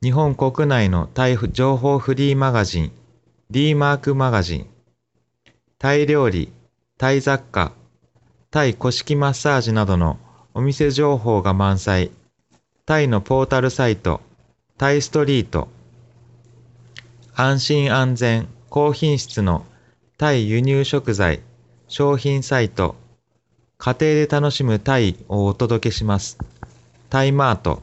日本国内のタイ情報フリーマガジン D マークマガジン。タイ料理タイ雑貨、タイ古式マッサージなどのお店情報が満載、タイのポータルサイト、タイストリート、安心安全、高品質のタイ輸入食材、商品サイト、家庭で楽しむタイをお届けします。タイマート、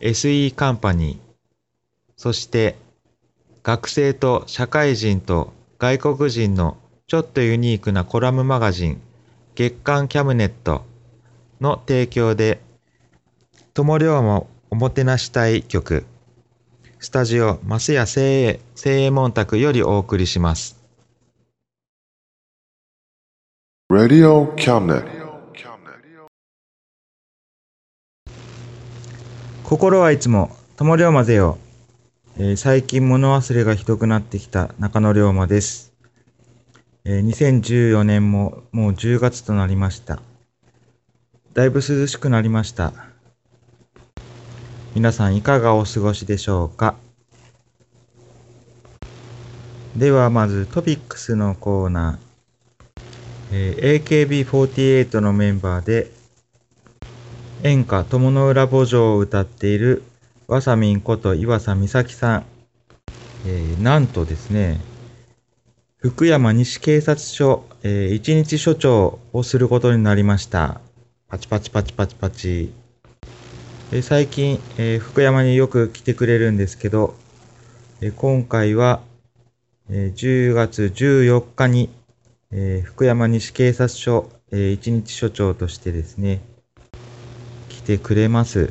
SE カンパニーそして学生と社会人と外国人のちょっとユニークなコラムマガジン月刊キャムネットの提供で友龍もおもてなしたい曲スタジオマスヤ精鋭精鋭門宅よりお送りします。Radio Cabinet. 心はいつも友龍馬ぜよ、えー最近物忘れがひどくなってきた中野龍馬です、えー2014年ももう10月となりました。だいぶ涼しくなりました。皆さんいかがお過ごしでしょうか？ではまずトピックスのコーナー、えー AKB48 のメンバーで演歌友の浦墓場を歌っているわさみんこと岩佐美咲さん、えーなんとですね福山西警察署、えー一日署長をすることになりました。パチパチパチパチパチ、えー最近、えー福山によく来てくれるんですけど、えー今回は、えー10月14日に、えー福山西警察署、えー一日署長としてですねてくれます。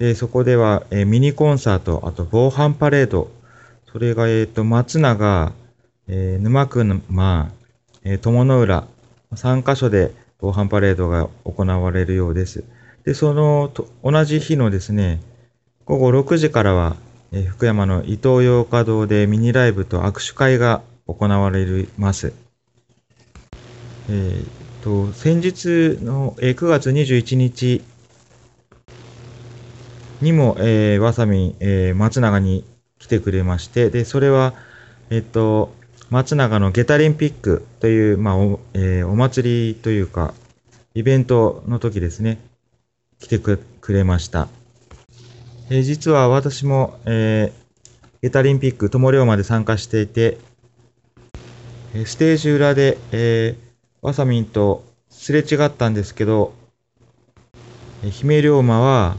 で、そこでは、えミニコンサート、あと防犯パレード、それが、えっ、と、松永、えー沼区の、まあ、えー友の浦、3カ所で防犯パレードが行われるようです。で、その、と同じ日のですね、午後6時からは、えー福山の伊東洋華堂でミニライブと握手会が行われます。えーと、先日の、えー9月21日にも、えーわさみん、えー松永に来てくれまして、で、それは、えっと、松永のゲタリンピックという、まあ、お、えーお祭りというか、イベントの時ですね、来てくくれました。えー実は私も、えーゲタリンピック友龍まで参加していて、えーステージ裏で、えーわさみんとすれ違ったんですけど、えー姫龍馬は、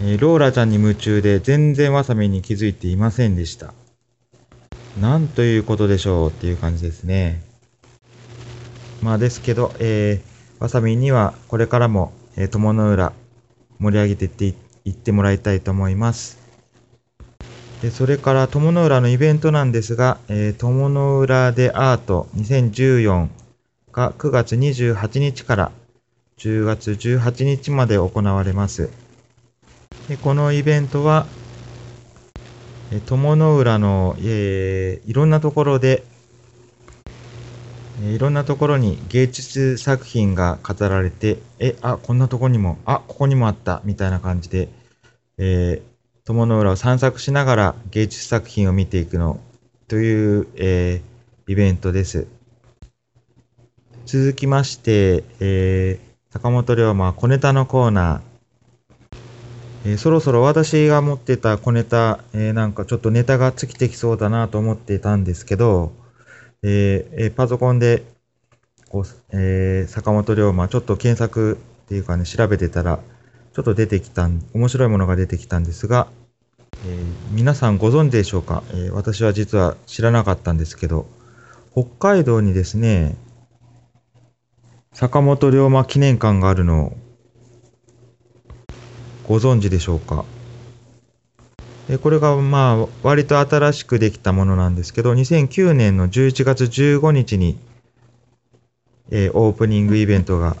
えーローラちゃんに夢中で全然わさみんに気づいていませんでした。なんということでしょうっていう感じですね。まあですけど、えー、わさみんにはこれからも、えー、友の浦盛り上げていっていってもらいたいと思います。でそれから友の浦のイベントなんですが、えー、友の浦でアート2014が9月28日から10月18日まで行われます。でこのイベントは、え友の浦の、えーいろんなところで、えいろんなところに芸術作品が飾られて、え、あ、こんなとこにも、あ、ここにもあった、みたいな感じで、えー友の浦を散策しながら芸術作品を見ていくの、という、えーイベントです。続きまして、えー坂本龍馬小ネタのコーナー、えーそろそろ私が持ってた小ネタ、えーなんかちょっとネタが尽きてきそうだなと思ってたんですけど、えーえーパソコンでこう、え坂本龍馬、ちょっと検索っていうかね、調べてたら、ちょっと出てきた、面白いものが出てきたんですが、え皆さんご存知でしょうか、え私は実は知らなかったんですけど、北海道にですね、坂本龍馬記念館があるのをご存知でしょうか？えこれがまあ割と新しくできたものなんですけど、2009年の11月15日に、えーオープニングイベントが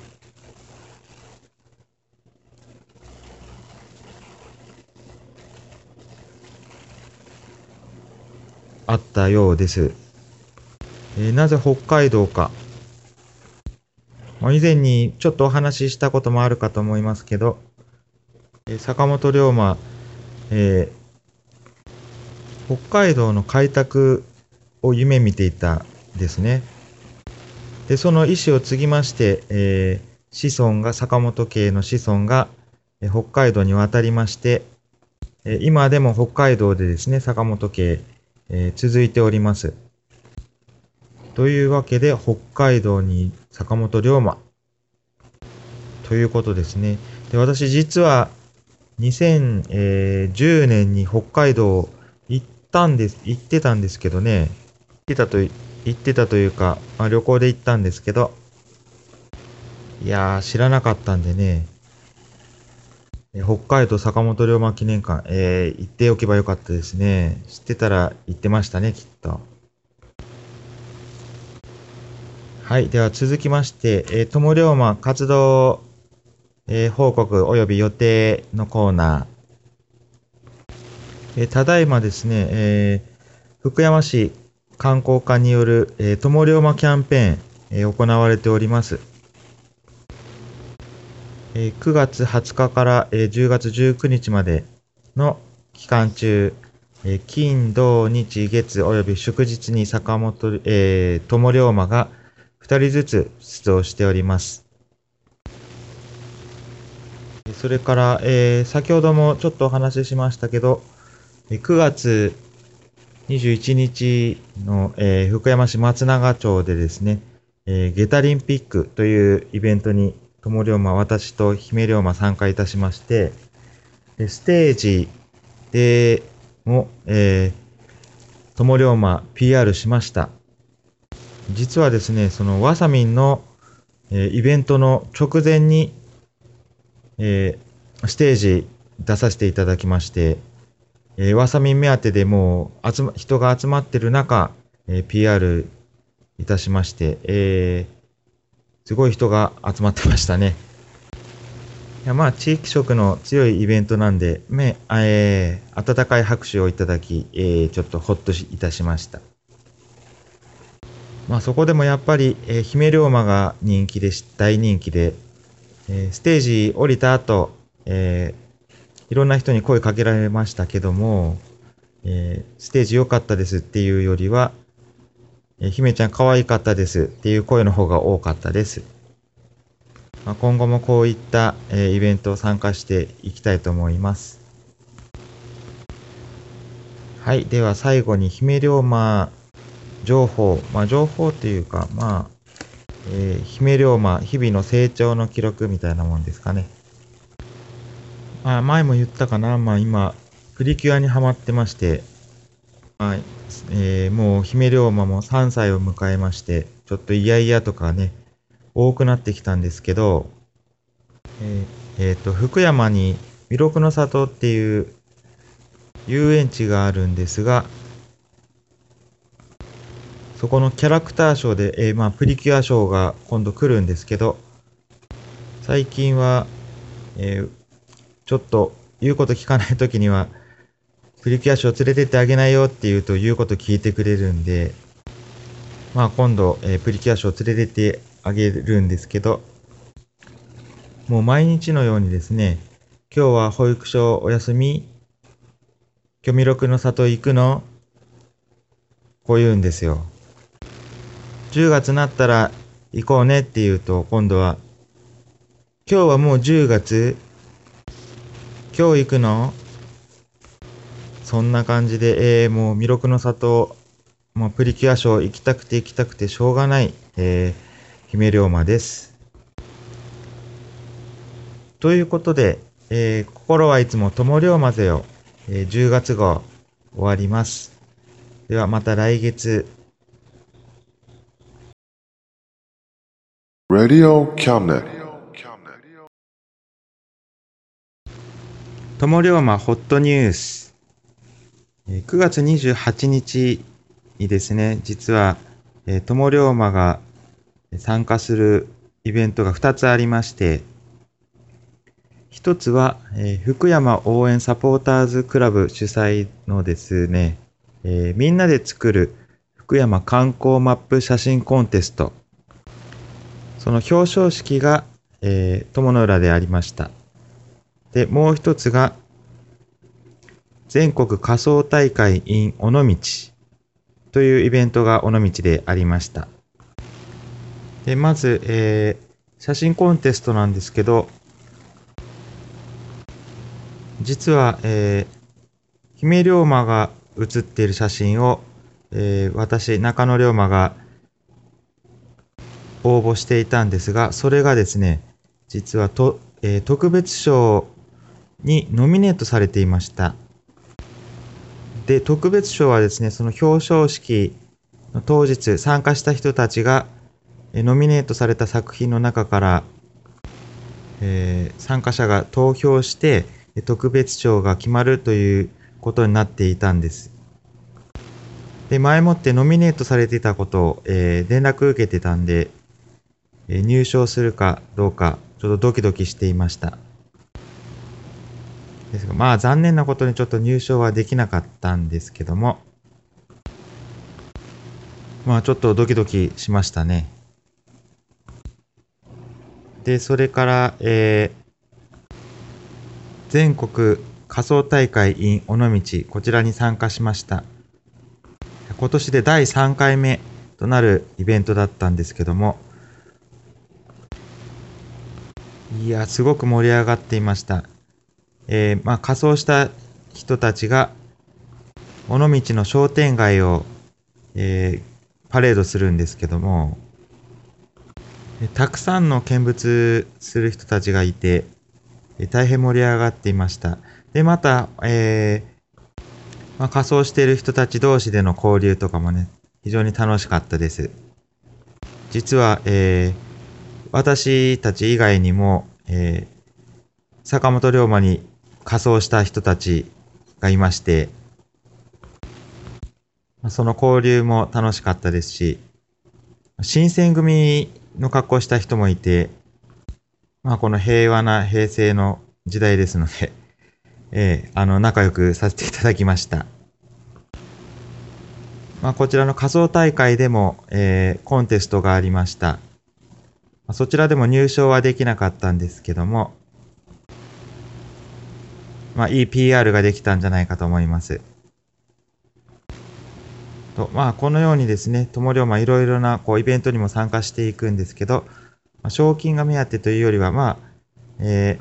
あったようです。えーなぜ北海道か。以前にちょっとお話ししたこともあるかと思いますけど、坂本龍馬、えー北海道の開拓を夢見ていたですね。で、その意思を継ぎまして、えー子孫が、坂本家の子孫が、え北海道に渡りまして、え今でも北海道でですね、坂本家、えー続いております。というわけで、北海道に坂本龍馬。ということですね。で、私実は2010年に北海道行ったんです、行ってたんですけどね、行ってたと、行ってたというか、まあ、旅行で行ったんですけど、いやー、知らなかったんでね、北海道坂本龍馬記念館、えー、行っておけばよかったですね。知ってたら行ってましたね、きっと。はい。では続きまして、えー、友龍馬活動、えー報告及び予定のコーナー。えーただいまですね、えー福山市観光課による、えー、友龍馬キャンペーン、えー行われております。えー9月20日から、えー10月19日までの期間中、えー金、土、日、月及び祝日に坂本、えー、友龍馬が2人ずつ出動しております。それから、えー先ほどもちょっとお話ししましたけど、9月21日の、えー福山市松永町でですね、えーゲタリンピックというイベントに、友龍馬、私と姫龍馬参加いたしまして、ステージでも、えー、友龍馬 PR しました。実はですね、そのわさみんの、えーイベントの直前に、えーステージ出させていただきまして、えーわさみ目当てでもう集ま人が集まってる中、えー PR いたしまして、えーすごい人が集まってましたね。いやまあ、地域色の強いイベントなんで、めえー温かい拍手をいただき、えーちょっとほっとしいたしました。まあ、そこでもやっぱり、えー姫龍馬が人気でし、大人気で、えーステージ降りた後、えーいろんな人に声かけられましたけども、えーステージ良かったですっていうよりは、え姫ちゃん可愛かったですっていう声の方が多かったです。まあ、今後もこういった、えイベントを参加していきたいと思います。はい。では最後に姫龍馬情報、まあ情報っていうか、まあ、えー姫龍馬日々の成長の記録みたいなもんですかね。あ前も言ったかな、まあ今、プリキュアにハマってまして、まあえーもう姫龍馬も3歳を迎えまして、ちょっとイヤイヤとかね、多くなってきたんですけど、えーえーと、福山に弥勒の里っていう遊園地があるんですが、そこのキャラクターショーで、えーまあ、プリキュアショーが今度来るんですけど、最近は、えーちょっと言うこと聞かないときには、プリキュアショー連れてってあげないよって言うと言うこと聞いてくれるんで、まあ今度、えープリキュアショー連れてってあげるんですけど、もう毎日のようにですね、今日は保育所お休み今日弥勒の里行くの？こう言うんですよ。10月になったら行こうねって言うと、今度は、今日はもう10月今日行くの？そんな感じで、えー、もう魅力の里、もうプリキュアショー行きたくて行きたくてしょうがない、えー、姫龍馬です。ということで、えー、心はいつも友龍馬ぜよ、えー、10月号終わります。ではまた来月。Radio Cabinet 友龍馬ホットニュース。9月28日にですね、実は、友龍馬が参加するイベントが2つありまして、一つは、福山応援サポーターズクラブ主催のですね、みんなで作る福山観光マップ写真コンテスト。その表彰式が、えー、友の浦でありました。で、もう一つが、全国仮想大会 in 尾道というイベントが尾道でありました。で、まず、えー、写真コンテストなんですけど、実は、えー、姫龍馬が写っている写真を、えー、私、中野龍馬が応募していたんですが、それがですね、実はと、えー、特別賞にノミネートされていました。で、特別賞はですね、その表彰式の当日参加した人たちが、えノミネートされた作品の中から、えー、参加者が投票して、特別賞が決まるということになっていたんです。で、前もってノミネートされていたことを、えー、連絡受けてたんで、入賞するかどうか、ちょっとドキドキしていました。ですが、まあ残念なことにちょっと入賞はできなかったんですけども、まあちょっとドキドキしましたね。で、それから、えー、全国仮想大会 in 尾道、こちらに参加しました。今年で第3回目となるイベントだったんですけども、いや、すごく盛り上がっていました。えー、まあ、仮装した人たちが、尾道の商店街を、えー、パレードするんですけども、たくさんの見物する人たちがいて、大変盛り上がっていました。で、また、えー、まあ、仮装している人たち同士での交流とかもね、非常に楽しかったです。実は、えー、私たち以外にも、えー、坂本龍馬に仮装した人たちがいまして、その交流も楽しかったですし、新選組の格好した人もいて、まあ、この平和な平成の時代ですので、えー、あの、仲良くさせていただきました。まあ、こちらの仮想大会でも、えー、コンテストがありました。そちらでも入賞はできなかったんですけども、まあ、いい PR ができたんじゃないかと思います。と、まあ、このようにですね、友龍馬いろいろなこうイベントにも参加していくんですけど、まあ、賞金が目当てというよりは、まあ、え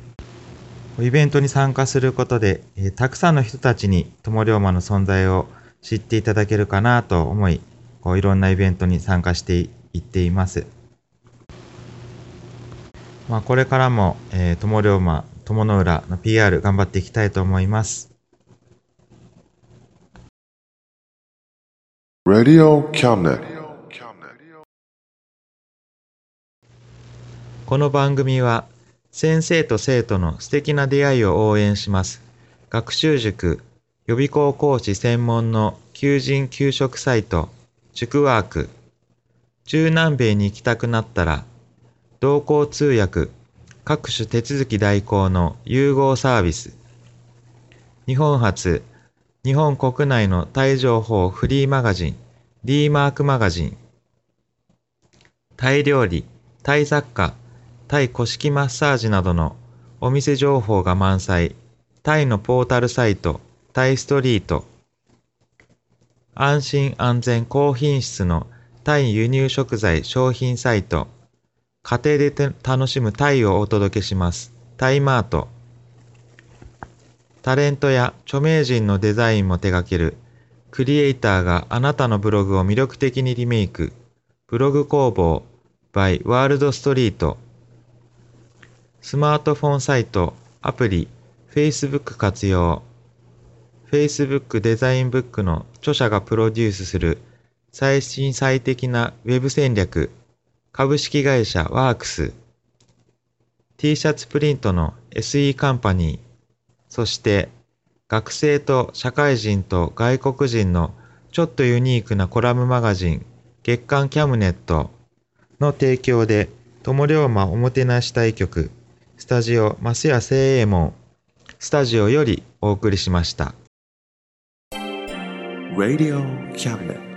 ー、イベントに参加することで、えー、たくさんの人たちに友龍馬の存在を知っていただけるかなと思い、こういろんなイベントに参加していっています。まあ、これからも、えー、友龍馬、友の浦の PR 頑張っていきたいと思います。Radio Cabinet この番組は先生と生徒の素敵な出会いを応援します。学習塾予備校講師専門の求人・給食サイト塾ワーク中南米に行きたくなったら同行通訳各種手続き代行の融合サービス。日本初日本国内のタイ情報フリーマガジン D マークマガジン。タイ料理タイ雑貨タイ古式マッサージなどのお店情報が満載、タイのポータルサイト、タイストリート、安心安全高品質のタイ輸入食材商品サイト、家庭で楽しむタイをお届けします。タイマート。タレントや著名人のデザインも手掛ける。クリエイターがあなたのブログを魅力的にリメイク。ブログ工房。by ワールドストリート。スマートフォンサイト、アプリ、Facebook 活用。Facebook デザインブックの著者がプロデュースする。最新最適な Web 戦略。株式会社ワークス T シャツプリントの SE カンパニーそして学生と社会人と外国人のちょっとユニークなコラムマガジン月刊キャムネットの提供で友龍馬おもてなし対局スタジオ増屋聖右衛門スタジオよりお送りしました。Radio Cabinet.